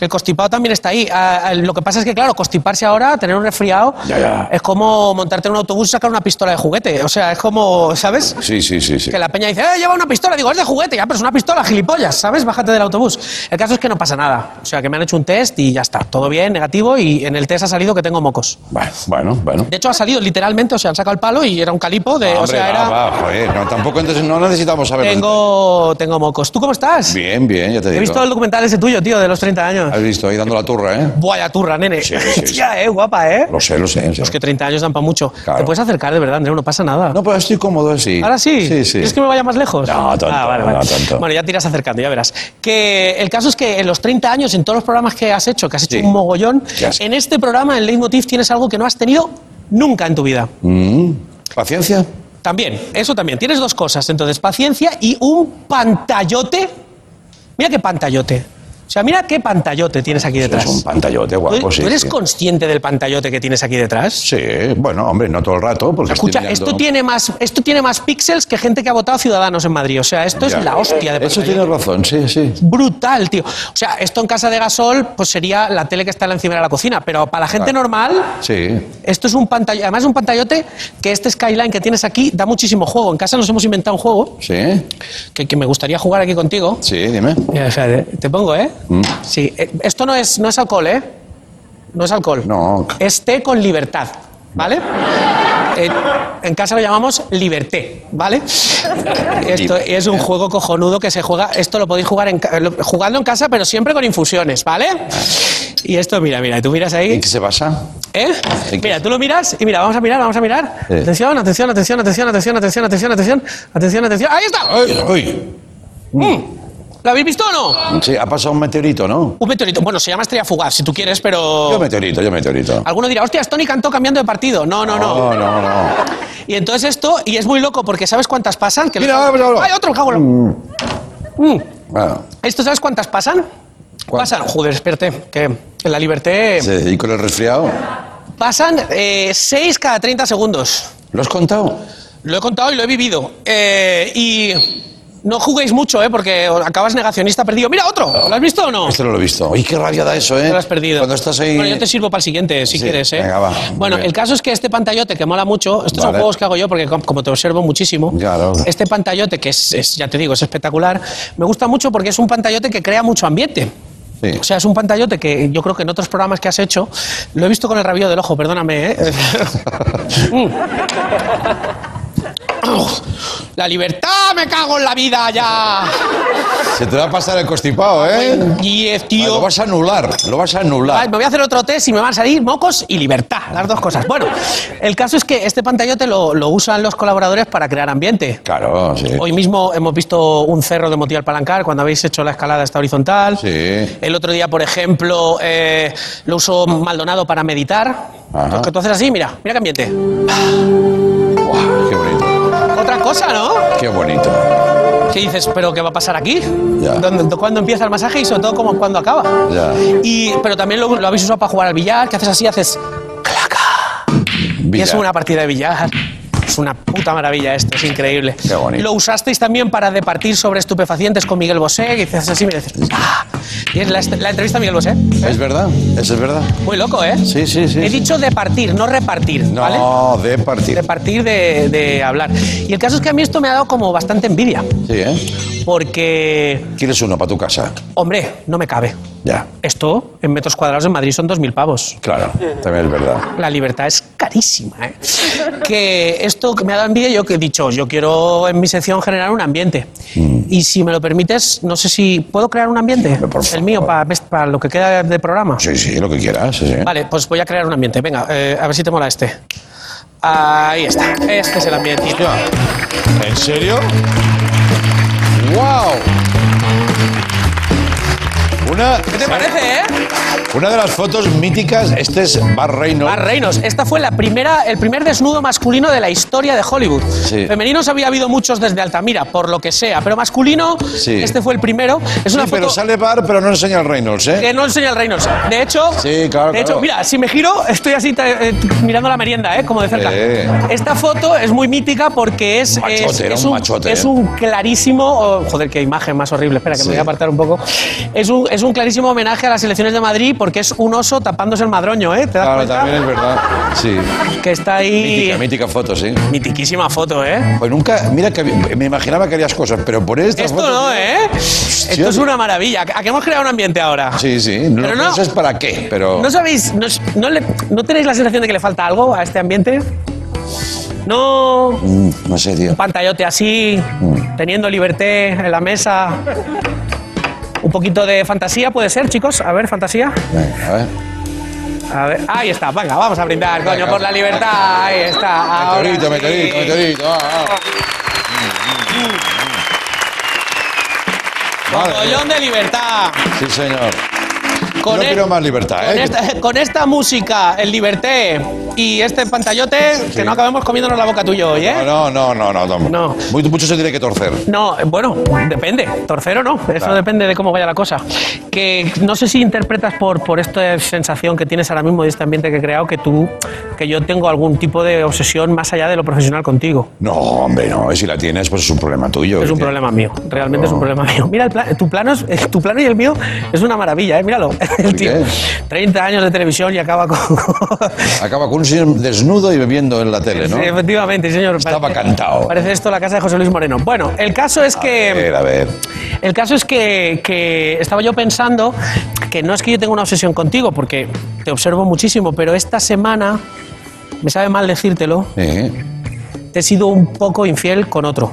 El constipado también está ahí. Ah, ah, lo que pasa es que, claro, constiparse ahora, tener un resfriado, Ya, ya. es como montarte en un autobús y sacar una pistola de juguete. O sea, es como, ¿sabes? Sí, sí, sí, sí. Que la peña dice, ¡eh, lleva una pistola! Digo, es de juguete, ya, pero es una pistola, gilipollas, ¿sabes? Bájate del autobús. El caso es que no pasa nada. O sea, que me han hecho un test y ya está. Todo bien, negativo, y en el test ha salido que tengo mocos. Bueno, bueno, bueno. De hecho, ha salido literalmente, o sea, han sacado el palo y era un calipo de. o Hombre, sea, va, era. va, joder, no, tampoco entonces no necesitamos saber. Tengo, tengo mocos. ¿Tú cómo estás? Bien, bien, ya te He digo. visto el documental ese tuyo, tío, de los 30 años. Has visto ahí dando la turra, ¿eh? Vaya turra, nene. Sí, sí, sí. Tía, eh, guapa, eh. Lo sé, lo sé. Los que 30 años dan para mucho. Claro. Te puedes acercar de verdad, Andreu, no pasa nada. No, pero estoy cómodo así. Ahora sí. Sí, sí. ¿Quieres que me vaya más lejos? No, tonto, Ah, vale, vale. no, tonto. Bueno, ya te irás acercando, ya verás. Que el caso es que en los 30 años, en todos los programas que has hecho, que has hecho un mogollón, ¿Qué has- en este programa, en Leitmotiv, tienes algo que no has tenido nunca en tu vida. Mm, ¿Paciencia? También, eso también. Tienes dos cosas, entonces, paciencia y un pantallote. Mira qué pantallote. O sea, mira qué pantallote tienes aquí detrás. Es un pantallote ¿Tú, guapo, tú sí. eres sí. consciente del pantallote que tienes aquí detrás? Sí, bueno, hombre, no todo el rato, porque Escucha, estoy mirando- esto tiene más, esto tiene más píxeles que gente que ha votado Ciudadanos en Madrid. O sea, esto Ya. es la hostia de Eso pantallote. tienes razón, sí, sí. Brutal, tío. O sea, esto en casa de Gasol, pues sería la tele que está encima de la cocina. Pero para la gente Claro. normal, Sí. esto es un pantallote. Además, es un pantallote que este skyline que tienes aquí da muchísimo juego. En casa nos hemos inventado un juego Sí, que, que me gustaría jugar aquí contigo. sí, dime. Mira, espérate, te pongo, ¿eh? Mm. Sí, eh, esto no es, no es alcohol, ¿eh? No es alcohol. No. Es té con libertad, ¿vale? Eh, en casa lo llamamos liberté, ¿vale? Esto es un juego cojonudo que se juega. Esto lo podéis jugar en, jugando en casa, pero siempre con infusiones, ¿vale? Y esto, mira, mira, tú miras ¿En ahí. qué se basa? ¿Eh? ¿En? Mira, tú lo miras y mira, vamos a mirar, vamos a mirar. Atención, atención, atención, atención, atención, atención, atención, atención, atención, atención. ¡Ahí está! ¡Ay, uy! Mm. ¿Lo habéis visto o no? Sí, ha pasado un meteorito, ¿no? Un meteorito. Bueno, se llama estrella fugaz, si tú quieres, pero. Yo meteorito, yo meteorito. Alguno dirá, hostias, Tony cantó cambiando de partido. No, no, no. No, no, no. Y entonces esto, y es muy loco porque ¿sabes cuántas pasan? Que Mira, los- vamos a hablar. ¡Ay, otro! en la- Mm. Bueno, ¿Esto sabes cuántas pasan? ¿Cuántas? Pasan, joder, espérate, que en la liberté sí, ¿y con el resfriado? pasan 6 cada 30 segundos. ¿Lo has contado? Lo he contado y lo he vivido. Eh, y no juguéis mucho, ¿eh? Porque acabas negacionista perdido. ¡Mira, otro! ¿Lo has visto o no? Este no lo he visto. ¡Uy, qué rabia da eso, eh! Te lo has perdido. Cuando estás ahí... Bueno, yo te sirvo para el siguiente, si Sí, quieres, ¿eh? venga, va, Bueno, el caso es que este pantallote que mola mucho, estos son Vale. juegos que hago yo porque com- como te observo muchísimo, Claro. este pantallote que es, es, ya te digo, es espectacular, me gusta mucho porque es un pantallote que crea mucho ambiente. Sí. O sea, es un pantallote que yo creo que en otros programas que has hecho, lo he visto con el rabillo del ojo, perdóname, ¿eh? La libertad, me cago en la vida ya. Se te va a pasar el constipado, ¿eh? Y es, Ah, tío. Lo vas a anular, lo vas a anular. me voy a hacer otro test y me van a salir mocos y libertad, las dos cosas. Bueno, el caso es que este pantallote lo, lo usan los colaboradores para crear ambiente. Claro, sí. Hoy mismo hemos visto un cerro de Motival Palancar cuando habéis hecho la escalada esta horizontal. Sí. El otro día, por ejemplo, eh, lo usó Maldonado para meditar. Ajá. Que tú haces así, mira, mira qué ambiente. Guau, qué bonito, Otra cosa, ¿no? qué bonito. ¿Qué dices? ¿Pero qué va a pasar aquí? Ya. ¿Dónde- ¿Cuándo empieza el masaje y sobre todo cómo, cuándo acaba? Ya. Y, pero también lo, lo habéis usado para jugar al billar, que haces así, haces... Y es una partida de billar. Es una puta maravilla esto, es increíble. Qué bonito. Lo usasteis también para departir sobre estupefacientes con Miguel Bosé, y dices así, mira, dices, ¡ah! Y es la, la entrevista a Miguel Bosé. ¿Es verdad? ¿Eso es verdad? Muy loco, ¿eh? Sí, sí, sí. He sí. dicho departir, no repartir, ¿vale? No, de partir. De partir de, de hablar. Y el caso es que a mí esto me ha dado como bastante envidia. Sí, ¿eh? Porque, ¿Quieres uno para tu casa? hombre, no me cabe. Ya, Esto en metros cuadrados en Madrid son 2.000 pavos. claro, también es verdad. La libertad es carísima. ¿eh? Que esto que me ha dado envidia, yo que he dicho, yo quiero en mi sección generar un ambiente. Y si me lo permites, no sé si puedo crear un ambiente. Mm. Por El mío, para, para lo que queda de programa. Sí, sí, lo que quieras. Sí, sí. Vale, pues voy a crear un ambiente. Venga, eh, a ver si te mola este. Ahí está. Este es el ambiente. ¿En serio? ¡Wow! Una, ¿Qué te parece, eh? Una de las fotos míticas, este es Bar Reynolds. Bar Reynolds. Esta fue la primera, el primer desnudo masculino de la historia de Hollywood. Sí. Femeninos había habido muchos desde Altamira, por lo que sea, pero masculino, Sí. este fue el primero. Es Sí, una pero foto sale Bar, pero no enseña el Reynolds, ¿eh? que no enseña el Reynolds. De hecho, Sí, claro, de hecho, claro. mira, si me giro, estoy así eh, mirando la merienda, ¿eh? como de cerca. Eh. Esta foto es muy mítica porque es, Machote, es, un un, machote, es un clarísimo, oh, joder, qué imagen más horrible. Espera, que Sí. me voy a apartar un poco. Es un, es un clarísimo homenaje a las elecciones de Madrid porque es un oso tapándose el madroño, ¿eh? ¿Te das Claro, cuenta? también es verdad. Sí. Que está ahí. Mítica, mítica foto, sí. Mitiquísima foto, ¿eh? Pues nunca, mira que me imaginaba que harías cosas, pero por esta Esto foto, no, ¿eh? Esto es una maravilla. ¿A qué hemos creado un ambiente ahora? Sí, sí. No, Pero no- no sé para qué, pero. ¿No sabéis, no, no le- no tenéis la sensación de que le falta algo a este ambiente? No, Mm, no sé, tío. un pantallote así, Mm. teniendo liberté en la mesa. Un poquito de fantasía puede ser, chicos. A ver, fantasía. Venga, a ver. A ver, ahí está. Venga, vamos a brindar, coño, por la libertad. Ahí está. Meteorito, meteorito, meteorito. ah, ah. Madre Mogollón de libertad. Sí, señor. Con no el- quiero más libertad, Con ¿eh? esta, con esta música, el liberté y este pantallote, que no acabemos comiéndonos la boca tuyo hoy, ¿eh? No, no, no, no, no. No. Muy- mucho se tiene que torcer. No, bueno, depende. Torcero no. Eso Claro. depende de cómo vaya la cosa. Que no sé si interpretas por, por esta sensación que tienes ahora mismo de este ambiente que he creado que tú, que yo tengo algún tipo de obsesión más allá de lo profesional contigo. No, hombre, no. Si la tienes, pues es un problema tuyo. Es un ¿Qué problema mío. Realmente es un problema mío. Mira, el plan- tu, plano es- tu plano y el mío es una maravilla, ¿eh? Míralo. El tío, qué? 30 años de televisión y acaba con... Acaba con un señor desnudo y bebiendo en la tele, ¿no? Sí, efectivamente, señor. Estaba Parece- cantado. Parece esto la casa de José Luis Moreno. Bueno, el caso es A que... ver, a ver. El caso es que, que estaba yo pensando que no es que yo tenga una obsesión contigo, porque te observo muchísimo, pero esta semana, me sabe mal decírtelo, Eh, te he sido un poco infiel con otro.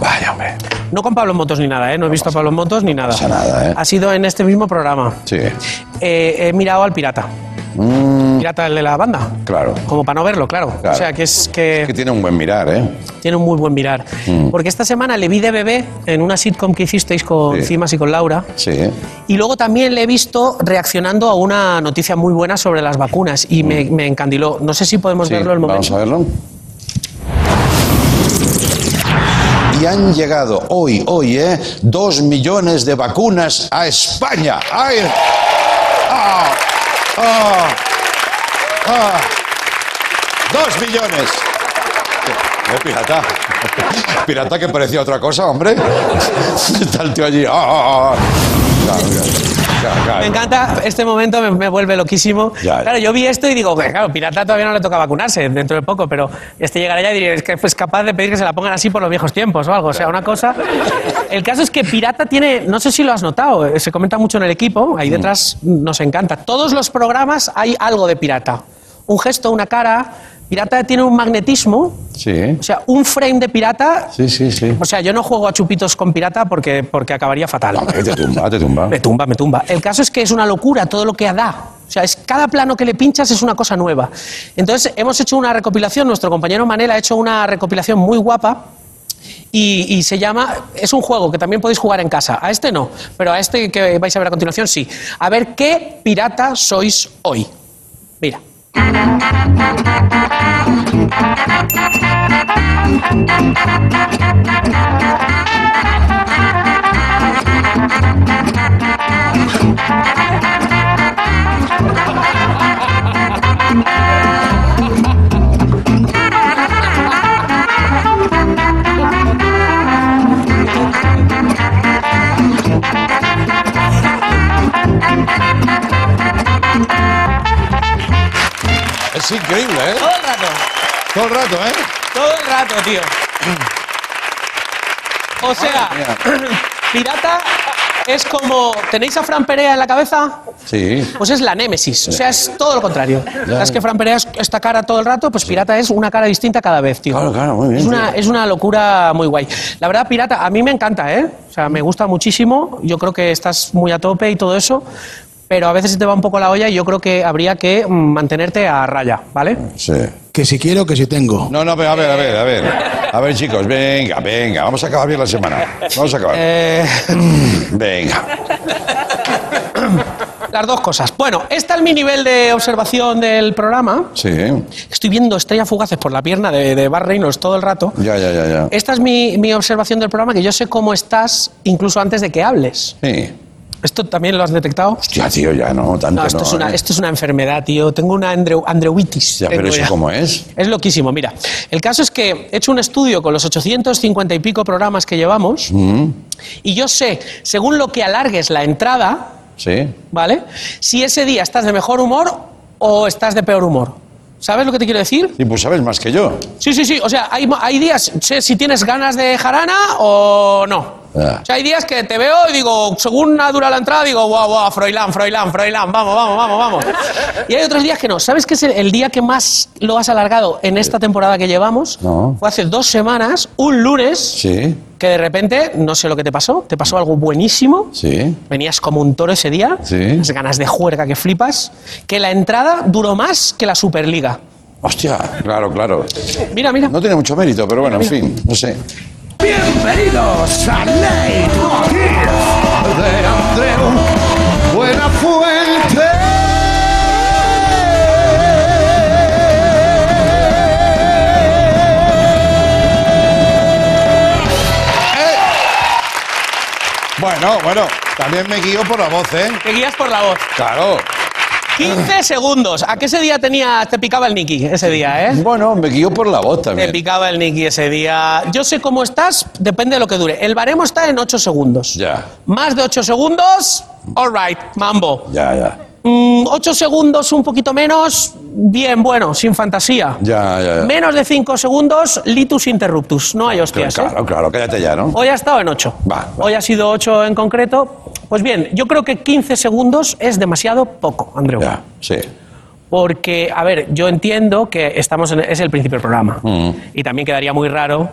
Vaya, hombre. No con Pablo Motos ni nada, ¿eh? no he visto a Pablo Motos ni nada. pasa nada, ¿eh? Ha sido en este mismo programa. Sí. Eh, he mirado al pirata. Mm, Pirata, el de la banda. claro. Como para no verlo, claro. Claro. O sea, que es que... Que tiene un buen mirar, ¿eh? Tiene un muy buen mirar. Mm. Porque esta semana le vi de bebé en una sitcom que hicisteis con Sí. Cimas y con Laura. Sí. Y luego también le he visto reaccionando a una noticia muy buena sobre las vacunas y me, me encandiló. No sé si podemos Sí, verlo el momento. Vamos a verlo. Y han llegado hoy, hoy, ¿eh? Dos millones de vacunas a España. ¡Ay! ¡Ah! ¡Ah! ¡Ah! ¡Dos millones! ¿Eh, pirata? ¿Pirata que parecía otra cosa, hombre? Está el tío allí. ¡Ah, ah, ah! Claro. Me encanta este momento, me, me vuelve loquísimo. Ya, ya. Claro, yo vi esto y digo, que, claro, Pirata todavía no le toca vacunarse dentro de poco, pero este llegará ya y diré, es que es capaz de pedir que se la pongan así por los viejos tiempos o algo. O sea, una cosa. El caso es que Pirata tiene, no sé si lo has notado, eh, se comenta mucho en el equipo, ahí detrás nos encanta. Todos los programas hay algo de Pirata. Un gesto, una cara. Pirata tiene un magnetismo, Sí. o sea, un frame de Pirata. Sí, sí, sí. O sea, yo no juego a chupitos con Pirata porque, porque acabaría fatal. Te tumba, te tumba. Me tumba, me tumba. El caso es que es una locura todo lo que da. O sea, es cada plano que le pinchas es una cosa nueva. Entonces, hemos hecho una recopilación, nuestro compañero Manel ha hecho una recopilación muy guapa. Y, y se llama, es un juego que también podéis jugar en casa. A este no, pero a este que vais a ver a continuación sí. A ver qué pirata sois hoy. Mira. Es Todo el rato, ¿eh? Todo el rato, tío. O sea, pirata es como. ¿Tenéis a Fran Perea en la cabeza? Sí. Pues es la némesis. O sea, es todo lo contrario. ¿Sabes que Fran Perea es esta cara todo el rato? Pues pirata es una cara distinta cada vez, tío. Claro, claro, muy bien, Es una, es una locura muy guay. La verdad, pirata, a mí me encanta, ¿eh? O sea, me gusta muchísimo. Yo creo que estás muy a tope y todo eso. Pero a veces se te va un poco la olla y yo creo que habría que mm, mantenerte a raya, ¿vale? Sí. Que si quiero, que si tengo. No, no, pero a ver, a ver, a ver. A ver, chicos, venga, venga. Vamos a acabar bien la semana. Vamos a acabar. Eh, Venga. las dos cosas. Bueno, está es mi nivel de observación del programa. Sí. Estoy viendo estrellas fugaces por la pierna de, de Bar Reynolds todo el rato. Ya, ya, ya, ya. Esta es mi, mi observación del programa, que yo sé cómo estás incluso antes de que hables. Sí. ¿Esto también lo has detectado? Hostia, tío, ya no, tanto No, esto, no, es una, ¿eh? esto es una enfermedad, tío. Tengo una andreu, andreuitis. Ya, pero eso ya. cómo es. Es loquísimo. Mira, el caso es que he hecho un estudio con los 850 y pico programas que llevamos Mm, y yo sé, según lo que alargues la entrada, Sí. ¿vale? Si ese día estás de mejor humor o estás de peor humor. ¿Sabes lo que te quiero decir? Sí, pues sabes más que yo. Sí, sí, sí. O sea, hay, hay días, sé si tienes ganas de jarana o no. Ya. O sea, hay días que te veo y digo, según dura la entrada, digo, guau, guau, Froilán, Froilán, Froilán, vamos, vamos, vamos, vamos. Y hay otros días que no. ¿Sabes qué es el, el día que más lo has alargado en esta temporada que llevamos? No. Fue hace dos semanas, un lunes, Sí, que de repente, no sé lo que te pasó, te pasó algo buenísimo. sí. Venías como un toro ese día, Sí. las ganas de juerga que flipas, que la entrada duró más que la Superliga. Hostia, claro, claro. Mira, mira. No tiene mucho mérito, pero bueno, en fin, no sé. Bienvenidos a Leitmotiv de Andreu Buenafuente. Bueno, bueno, también me guío por la voz, ¿eh? Te guías por la voz. Claro. 15 segundos. ¿A qué ese día tenía, te picaba el Nicky ese día, eh? Bueno, me guío por la voz Te también. picaba el Nicky ese día. Yo sé cómo estás, depende de lo que dure. El baremo está en 8 segundos. Ya, Más de 8 segundos, all right, mambo. ya, ya. 8 segundos, un poquito menos, bien, bueno, sin fantasía. Ya, ya, ya. Menos de 5 segundos, litus interruptus. No hay hostias, ¿eh? Claro, claro, cállate ya, ¿no? Hoy ha estado en 8. Va, va. Hoy ha sido 8 en concreto. Pues bien, yo creo que 15 segundos es demasiado poco, Andreu. Ya, sí. Porque, a ver, yo entiendo que estamos en- es el principio del programa. Mm. Y también quedaría muy raro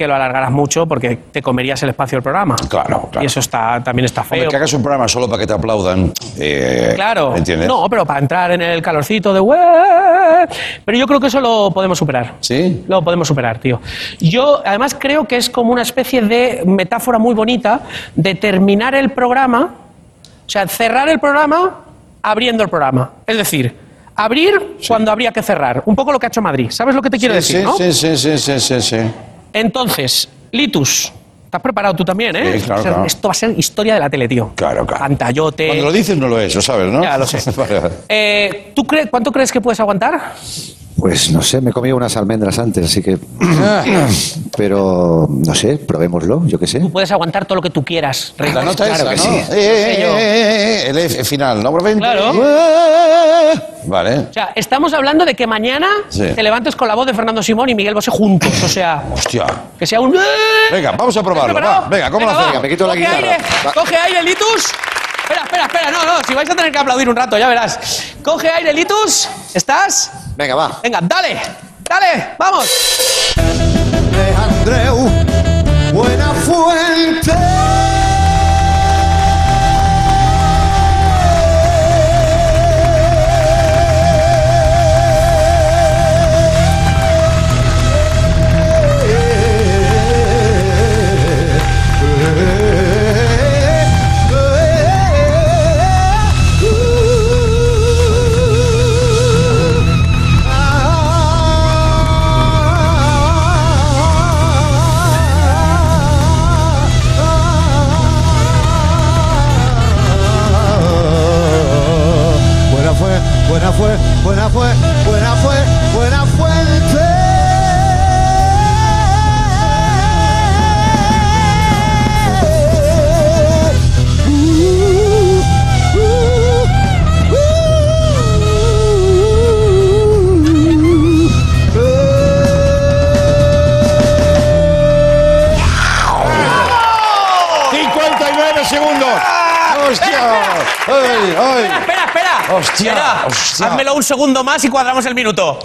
que lo alargaras mucho porque te comerías el espacio del programa. Claro, claro. Y eso está, también está Hombre, feo. que hagas un programa solo para que te aplaudan. eh, Claro. ¿Entiendes? No, pero para entrar en el calorcito de... Pero yo creo que eso lo podemos superar. ¿Sí? Lo podemos superar, tío. Yo, además, creo que es como una especie de metáfora muy bonita de terminar el programa, o sea, cerrar el programa abriendo el programa. Es decir, abrir cuando habría que cerrar. Un poco lo que ha hecho Madrid. ¿Sabes lo que te quiero sí, decir, sí, no? sí, sí, sí, sí, sí, sí. Entonces, Litus, ¿estás preparado tú también, eh? Sí, claro, O sea, claro. Esto va a ser historia de la tele, tío. Claro, claro. Pantallote. Cuando lo dices no lo es, lo sabes, ¿no? Ya lo sé. Eh, ¿tú crees, ¿Cuánto crees que puedes aguantar? Pues no sé, me he comido unas almendras antes, así que. Pero no sé, probémoslo, yo qué sé. Tú puedes aguantar todo lo que tú quieras. Rey. La nota Claro esa, que ¿no? sí. Eh, eh, eh, el F final, ¿no? profe? Claro. Vale. O sea, estamos hablando de que mañana Sí. te levantes con la voz de Fernando Simón y Miguel Bosé juntos. O sea, Hostia. que sea un. Venga, vamos a probarlo. Va, venga, ¿cómo lo hacemos? Me quito la coge guitarra. Aire, Va. coge aire, Litus. Espera, espera, espera. No, no, si vais a tener que aplaudir un rato, ya verás. Coge aire, Litus. ¿Estás? Venga, va. Venga, dale. Dale, vamos. de Andreu Buenafuente. segundos. Segundo más y cuadramos el minuto.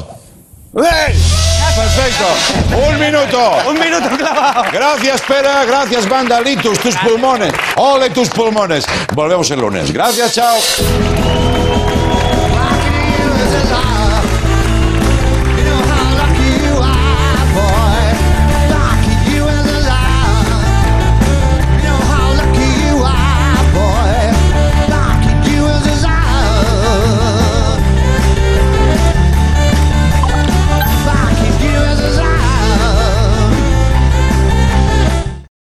¡Ey! Perfecto. Un minuto. Un minuto clavado. Gracias, Pera. Gracias, Banda Litus, tus pulmones. Ole tus pulmones. Volvemos el lunes. Gracias, chao.